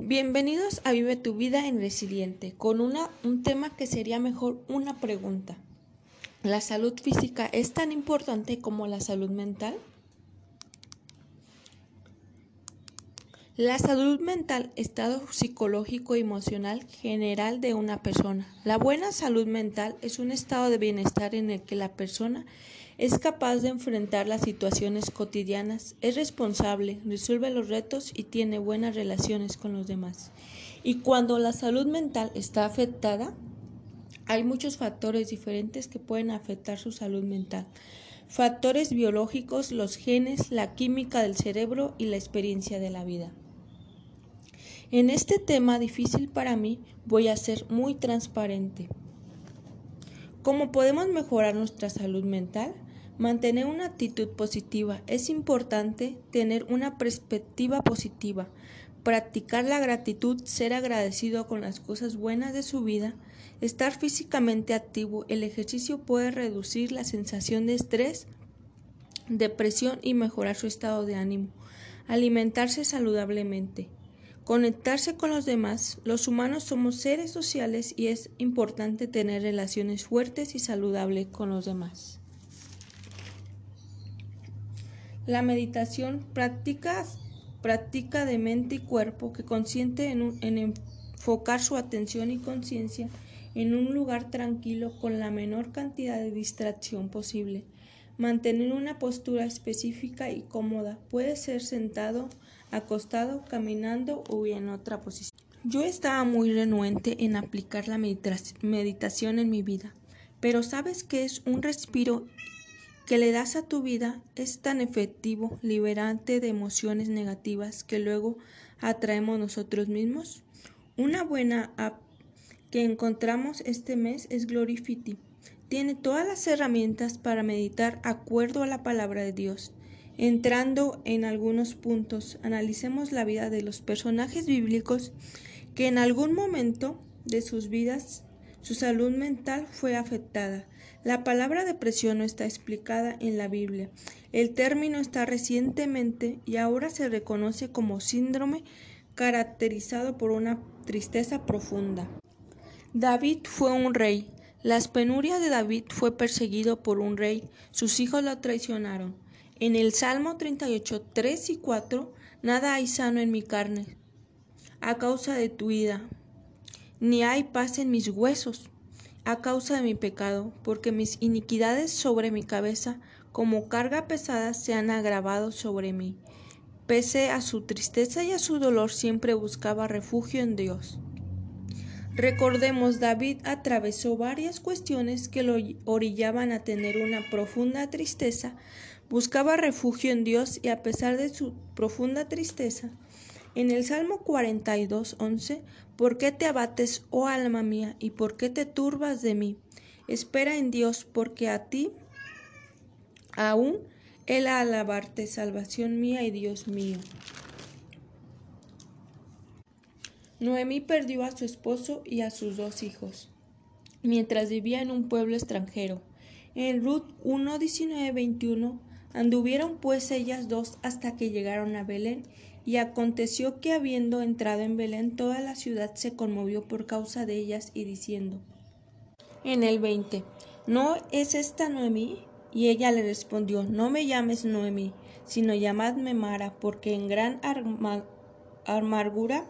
Bienvenidos a Vive tu vida en Resiliente, con una, un tema que sería mejor una pregunta. ¿La salud física es tan importante como la salud mental? La salud mental, estado psicológico y emocional general de una persona. La buena salud mental es un estado de bienestar en el que la persona es capaz de enfrentar las situaciones cotidianas, es responsable, resuelve los retos y tiene buenas relaciones con los demás. Y cuando la salud mental está afectada, hay muchos factores diferentes que pueden afectar su salud mental. Factores biológicos, los genes, la química del cerebro y la experiencia de la vida. En este tema difícil para mí voy a ser muy transparente. ¿Cómo podemos mejorar nuestra salud mental? Mantener una actitud positiva. Es importante tener una perspectiva positiva, practicar la gratitud, ser agradecido con las cosas buenas de su vida, estar físicamente activo. El ejercicio puede reducir la sensación de estrés, depresión y mejorar su estado de ánimo. Alimentarse saludablemente. Conectarse con los demás. Los humanos somos seres sociales y es importante tener relaciones fuertes y saludables con los demás. La meditación práctica, práctica de mente y cuerpo que consiente en, en enfocar su atención y conciencia en un lugar tranquilo con la menor cantidad de distracción posible. Mantener una postura específica y cómoda. Puede ser sentado, acostado, caminando o en otra posición. Yo estaba muy renuente en aplicar la meditación en mi vida, pero sabes que es un respiro que le das a tu vida es tan efectivo, liberante de emociones negativas que luego atraemos nosotros mismos. Una buena app que encontramos este mes es Glorifity. Tiene todas las herramientas para meditar acuerdo a la palabra de Dios. Entrando en algunos puntos, analicemos la vida de los personajes bíblicos que en algún momento de sus vidas su salud mental fue afectada. La palabra depresión no está explicada en la Biblia. El término está recientemente y ahora se reconoce como síndrome caracterizado por una tristeza profunda. David fue un rey. Las penurias de David fue perseguido por un rey. Sus hijos lo traicionaron. En el Salmo 38, 3 y 4, nada hay sano en mi carne, a causa de tu ida, ni hay paz en mis huesos, a causa de mi pecado, porque mis iniquidades sobre mi cabeza, como carga pesada, se han agravado sobre mí. Pese a su tristeza y a su dolor, siempre buscaba refugio en Dios. Recordemos, David atravesó varias cuestiones que lo orillaban a tener una profunda tristeza, buscaba refugio en Dios y a pesar de su profunda tristeza, en el Salmo 42, 11, ¿por qué te abates, oh alma mía, y por qué te turbas de mí? Espera en Dios, porque a ti aún Él a alabarte, salvación mía y Dios mío. Noemí perdió a su esposo y a sus dos hijos, mientras vivía en un pueblo extranjero. En Ruth 1, 19, 21, anduvieron pues ellas dos hasta que llegaron a Belén, y aconteció que habiendo entrado en Belén toda la ciudad se conmovió por causa de ellas y diciendo en el 20 ¿No es esta Noemí? Y ella le respondió No me llames Noemí, sino llamadme Mara, porque en gran amargura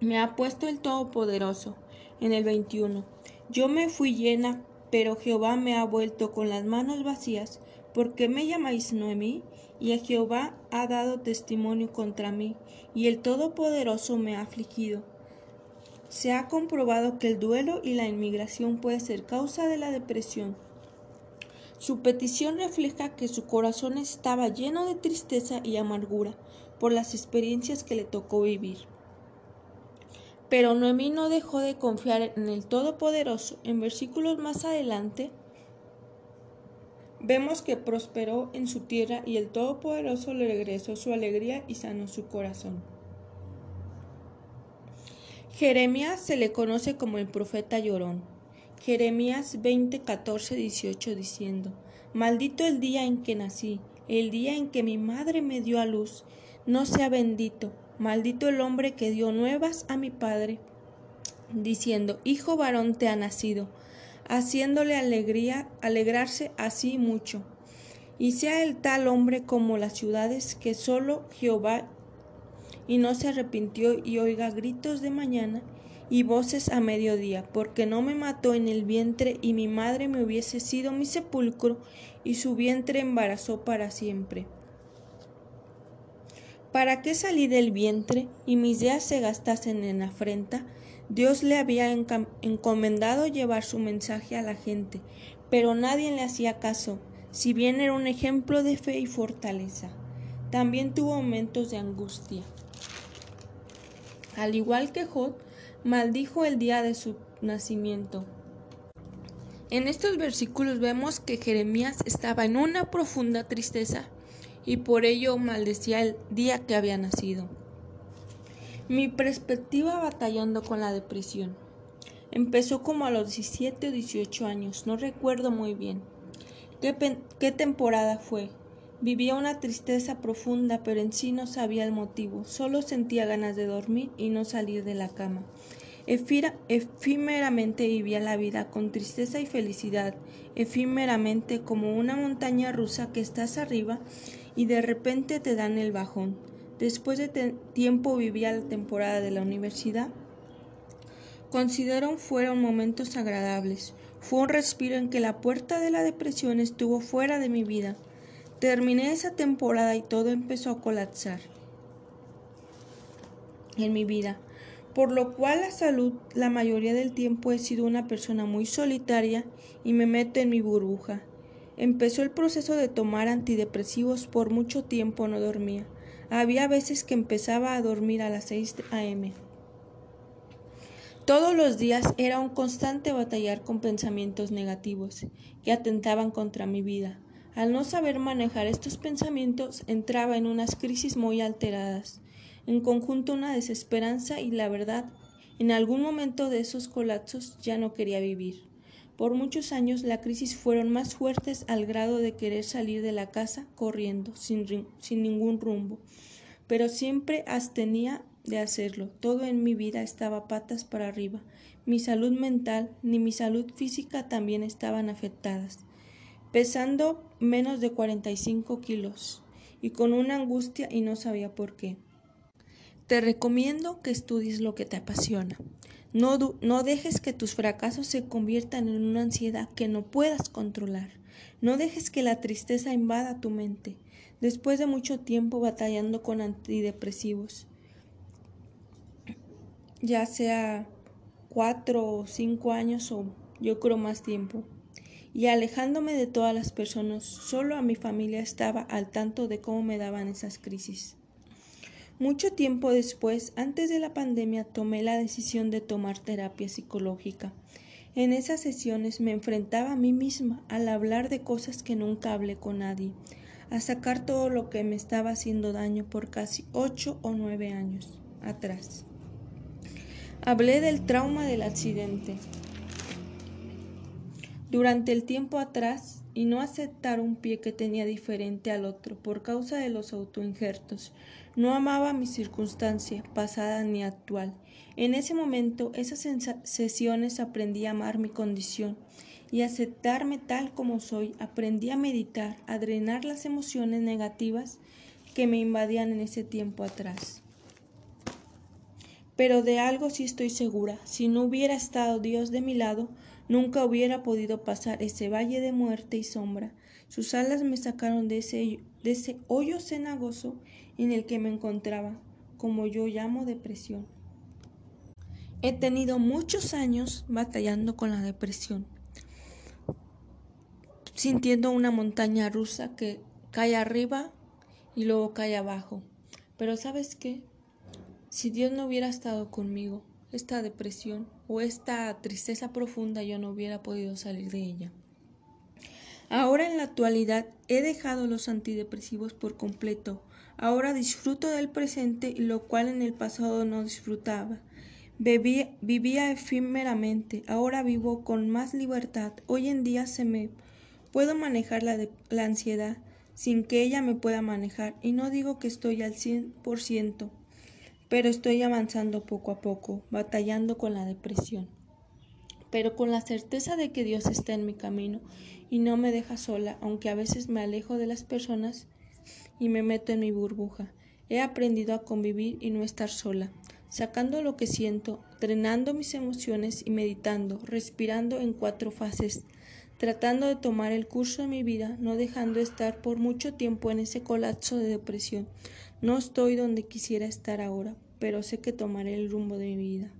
me ha puesto el Todopoderoso. En el 21. Yo me fui llena, pero Jehová me ha vuelto con las manos vacías. ¿Por qué me llamáis Noemí? Y a Jehová ha dado testimonio contra mí, y el Todopoderoso me ha afligido. Se ha comprobado que el duelo y la inmigración puede ser causa de la depresión. Su petición refleja que su corazón estaba lleno de tristeza y amargura por las experiencias que le tocó vivir. Pero Noemí no dejó de confiar en el Todopoderoso. En versículos más adelante vemos que prosperó en su tierra y el Todopoderoso le regresó su alegría y sanó su corazón. Jeremías se le conoce como el profeta llorón. Jeremías 20, 14, 18 diciendo, Maldito el día en que nací, el día en que mi madre me dio a luz, no sea bendito Maldito el hombre que dio nuevas a mi padre, diciendo, Hijo varón te ha nacido, haciéndole alegría, alegrarse así mucho. Y sea el tal hombre como las ciudades que solo Jehová y no se arrepintió y oiga gritos de mañana y voces a mediodía, porque no me mató en el vientre y mi madre me hubiese sido mi sepulcro y su vientre embarazó para siempre. ¿Para qué salí del vientre y mis días se gastasen en afrenta? Dios le había encomendado llevar su mensaje a la gente, pero nadie le hacía caso, si bien era un ejemplo de fe y fortaleza. También tuvo momentos de angustia. Al igual que Jod, maldijo el día de su nacimiento. En estos versículos vemos que Jeremías estaba en una profunda tristeza y por ello maldecía el día que había nacido. Mi perspectiva batallando con la depresión. Empezó como a los 17 o 18 años, no recuerdo muy bien. ¿Qué, ¿Qué, temporada fue? Vivía una tristeza profunda, pero en sí no sabía el motivo. Solo sentía ganas de dormir y no salir de la cama. efímeramente vivía la vida con tristeza y felicidad, efímeramente como una montaña rusa que estás arriba y de repente te dan el bajón. Después de tiempo vivía la temporada de la universidad. Considero fueron momentos agradables. Fue un respiro en que la puerta de la depresión estuvo fuera de mi vida. Terminé esa temporada y todo empezó a colapsar en mi vida, por lo cual la salud la mayoría del tiempo he sido una persona muy solitaria y me meto en mi burbuja. Empezó el proceso de tomar antidepresivos por mucho tiempo no dormía. Había veces que empezaba a dormir a las 6 a.m. Todos los días era un constante batallar con pensamientos negativos que atentaban contra mi vida. Al no saber manejar estos pensamientos, entraba en unas crisis muy alteradas, en conjunto una desesperanza y la verdad, en algún momento de esos colapsos ya no quería vivir. Por muchos años la crisis fueron más fuertes al grado de querer salir de la casa corriendo, sin, sin ningún rumbo, pero siempre abstenía de hacerlo. Todo en mi vida estaba patas para arriba. Mi salud mental ni mi salud física también estaban afectadas pesando menos de 45 kilos y con una angustia y no sabía por qué. Te recomiendo que estudies lo que te apasiona. No, dejes que tus fracasos se conviertan en una ansiedad que no puedas controlar. No dejes que la tristeza invada tu mente. Después de mucho tiempo batallando con antidepresivos, ya sea cuatro o cinco años o yo creo más tiempo, y alejándome de todas las personas, solo a mi familia estaba al tanto de cómo me daban esas crisis. Mucho tiempo después, antes de la pandemia, tomé la decisión de tomar terapia psicológica. En esas sesiones me enfrentaba a mí misma al hablar de cosas que nunca hablé con nadie, a sacar todo lo que me estaba haciendo daño por casi ocho o nueve años atrás. Hablé del trauma del accidente, durante el tiempo atrás y no aceptar un pie que tenía diferente al otro por causa de los autoinjertos. No amaba mi circunstancia, pasada ni actual. En ese momento, esas sesiones aprendí a amar mi condición y aceptarme tal como soy. Aprendí a meditar, a drenar las emociones negativas que me invadían en ese tiempo atrás. Pero de algo sí estoy segura, si no hubiera estado Dios de mi lado, Nunca hubiera podido pasar ese valle de muerte y sombra. Sus alas me sacaron de ese, de ese hoyo cenagoso en el que me encontraba, como yo llamo depresión. He tenido muchos años batallando con la depresión, sintiendo una montaña rusa que cae arriba y luego cae abajo. Pero sabes qué? Si Dios no hubiera estado conmigo, esta depresión o esta tristeza profunda yo no hubiera podido salir de ella. Ahora en la actualidad he dejado los antidepresivos por completo. Ahora disfruto del presente, lo cual en el pasado no disfrutaba. vivía efímeramente, ahora vivo con más libertad. Hoy en día se me puedo manejar la, la ansiedad sin que ella me pueda manejar y no digo que estoy al 100%. Pero estoy avanzando poco a poco, batallando con la depresión. Pero con la certeza de que Dios está en mi camino y no me deja sola, aunque a veces me alejo de las personas y me meto en mi burbuja. He aprendido a convivir y no estar sola, sacando lo que siento, drenando mis emociones y meditando, respirando en cuatro fases, tratando de tomar el curso de mi vida, no dejando estar por mucho tiempo en ese colapso de depresión. No estoy donde quisiera estar ahora, pero sé que tomaré el rumbo de mi vida.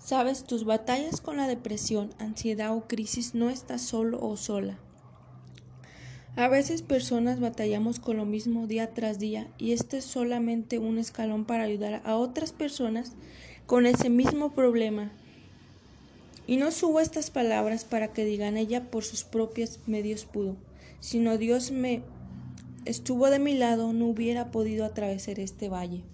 Sabes, tus batallas con la depresión, ansiedad o crisis no estás solo o sola. A veces personas batallamos con lo mismo día tras día y este es solamente un escalón para ayudar a otras personas con ese mismo problema. Y no subo estas palabras para que digan ella por sus propios medios pudo, sino Dios me estuvo de mi lado, no hubiera podido atravesar este valle.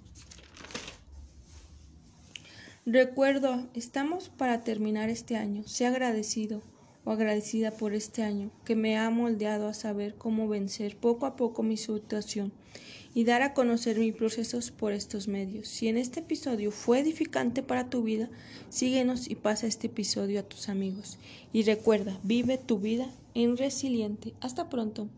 Recuerdo, estamos para terminar este año. Sé agradecido o agradecida por este año que me ha moldeado a saber cómo vencer poco a poco mi situación y dar a conocer mis procesos por estos medios. Si en este episodio fue edificante para tu vida, síguenos y pasa este episodio a tus amigos. Y recuerda, vive tu vida en resiliente. Hasta pronto.